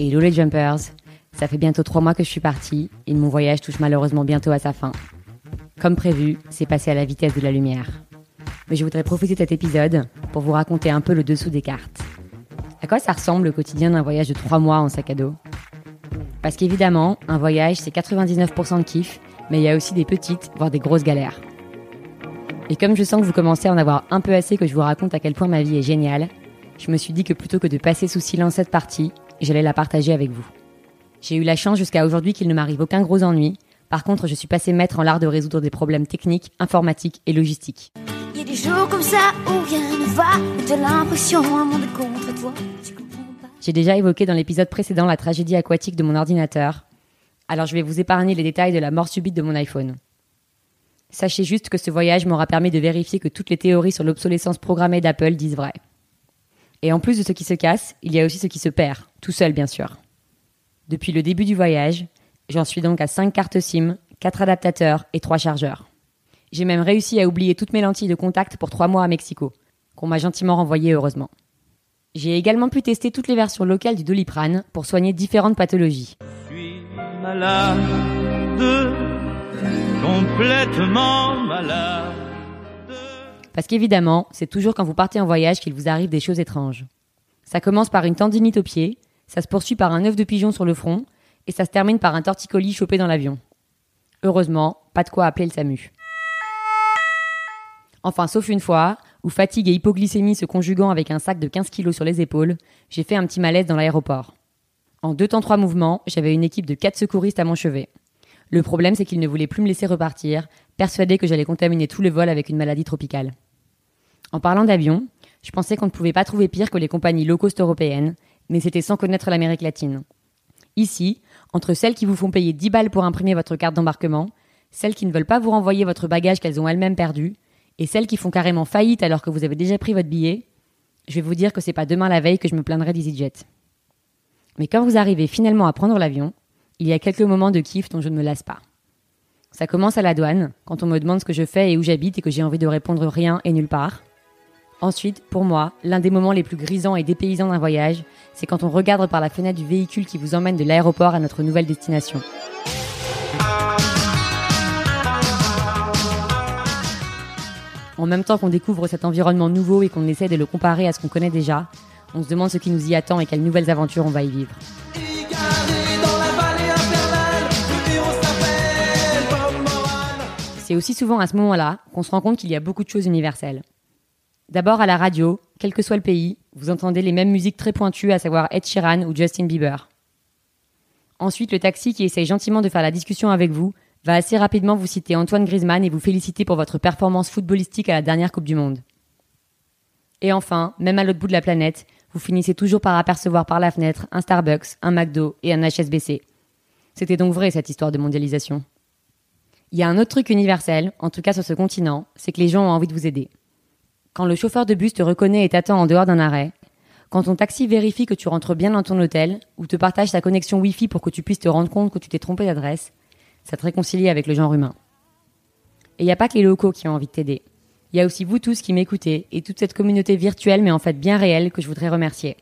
Hello les jumpers, ça fait bientôt trois mois que je suis partie et mon voyage touche malheureusement bientôt à sa fin. Comme prévu, c'est passé à la vitesse de la lumière. Mais je voudrais profiter de cet épisode pour vous raconter un peu le dessous des cartes. À quoi ça ressemble le quotidien d'un voyage de trois mois en sac à dos? Parce qu'évidemment, un voyage c'est 99% de kiff, mais il y a aussi des petites, voire des grosses galères. Et comme je sens que vous commencez à en avoir un peu assez que je vous raconte à quel point ma vie est géniale, je me suis dit que plutôt que de passer sous silence cette partie, j'allais la partager avec vous. J'ai eu la chance jusqu'à aujourd'hui qu'il ne m'arrive aucun gros ennui. Par contre, je suis passé maître en l'art de résoudre des problèmes techniques, informatiques et logistiques. Il y a des jours comme ça où rien ne va, l'impression monde contre toi. J'ai déjà évoqué dans l'épisode précédent la tragédie aquatique de mon ordinateur. Alors je vais vous épargner les détails de la mort subite de mon iPhone. Sachez juste que ce voyage m'aura permis de vérifier que toutes les théories sur l'obsolescence programmée d'Apple disent vrai. Et en plus de ce qui se casse, il y a aussi ce qui se perd, tout seul bien sûr. Depuis le début du voyage, j'en suis donc à 5 cartes SIM, 4 adaptateurs et 3 chargeurs. J'ai même réussi à oublier toutes mes lentilles de contact pour 3 mois à Mexico, qu'on m'a gentiment renvoyées heureusement. J'ai également pu tester toutes les versions locales du Doliprane pour soigner différentes pathologies. Je suis malade, complètement malade. Parce qu'évidemment, c'est toujours quand vous partez en voyage qu'il vous arrive des choses étranges. Ça commence par une tendinite au pied, ça se poursuit par un œuf de pigeon sur le front, et ça se termine par un torticolis chopé dans l'avion. Heureusement, pas de quoi appeler le SAMU. Enfin, sauf une fois, où fatigue et hypoglycémie se conjuguant avec un sac de 15 kilos sur les épaules, j'ai fait un petit malaise dans l'aéroport. En deux temps trois mouvements, j'avais une équipe de quatre secouristes à mon chevet. Le problème, c'est qu'ils ne voulaient plus me laisser repartir, persuadés que j'allais contaminer tout le vol avec une maladie tropicale. En parlant d'avion, je pensais qu'on ne pouvait pas trouver pire que les compagnies low cost européennes, mais c'était sans connaître l'Amérique latine. Ici, entre celles qui vous font payer 10 balles pour imprimer votre carte d'embarquement, celles qui ne veulent pas vous renvoyer votre bagage qu'elles ont elles-mêmes perdu, et celles qui font carrément faillite alors que vous avez déjà pris votre billet, je vais vous dire que c'est pas demain la veille que je me plaindrai d'EasyJet. Mais quand vous arrivez finalement à prendre l'avion, il y a quelques moments de kiff dont je ne me lasse pas. Ça commence à la douane, quand on me demande ce que je fais et où j'habite et que j'ai envie de répondre rien et nulle part. Ensuite, pour moi, l'un des moments les plus grisants et dépaysants d'un voyage, c'est quand on regarde par la fenêtre du véhicule qui vous emmène de l'aéroport à notre nouvelle destination. En même temps qu'on découvre cet environnement nouveau et qu'on essaie de le comparer à ce qu'on connaît déjà, on se demande ce qui nous y attend et quelles nouvelles aventures on va y vivre. C'est aussi souvent à ce moment-là qu'on se rend compte qu'il y a beaucoup de choses universelles. D'abord à la radio, quel que soit le pays, vous entendez les mêmes musiques très pointues, à savoir Ed Sheeran ou Justin Bieber. Ensuite, le taxi qui essaye gentiment de faire la discussion avec vous va assez rapidement vous citer Antoine Griezmann et vous féliciter pour votre performance footballistique à la dernière Coupe du Monde. Et enfin, même à l'autre bout de la planète, vous finissez toujours par apercevoir par la fenêtre un Starbucks, un McDo et un HSBC. C'était donc vrai cette histoire de mondialisation. Il y a un autre truc universel, en tout cas sur ce continent, c'est que les gens ont envie de vous aider. Quand le chauffeur de bus te reconnaît et t'attend en dehors d'un arrêt, quand ton taxi vérifie que tu rentres bien dans ton hôtel, ou te partage sa connexion Wi-Fi pour que tu puisses te rendre compte que tu t'es trompé d'adresse, ça te réconcilie avec le genre humain. Et il n'y a pas que les locaux qui ont envie de t'aider. Il y a aussi vous tous qui m'écoutez et toute cette communauté virtuelle mais en fait bien réelle que je voudrais remercier.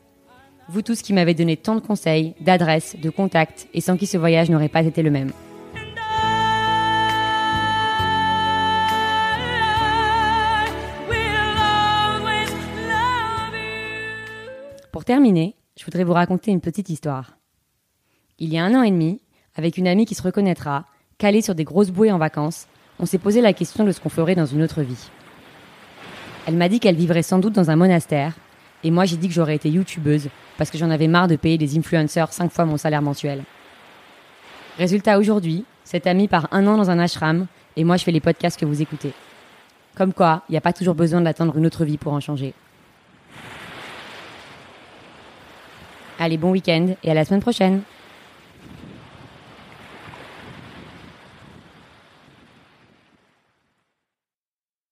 Vous tous qui m'avez donné tant de conseils, d'adresses, de contacts et sans qui ce voyage n'aurait pas été le même. Pour terminer, je voudrais vous raconter une petite histoire. Il y a un an et demi, avec une amie qui se reconnaîtra, calée sur des grosses bouées en vacances, on s'est posé la question de ce qu'on ferait dans une autre vie. Elle m'a dit qu'elle vivrait sans doute dans un monastère, et moi j'ai dit que j'aurais été youtubeuse, parce que j'en avais marre de payer des influenceurs cinq fois mon salaire mensuel. Résultat aujourd'hui, cette amie part un an dans un ashram, et moi je fais les podcasts que vous écoutez. Comme quoi, il n'y a pas toujours besoin d'attendre une autre vie pour en changer. Allez, bon week-end et à la semaine prochaine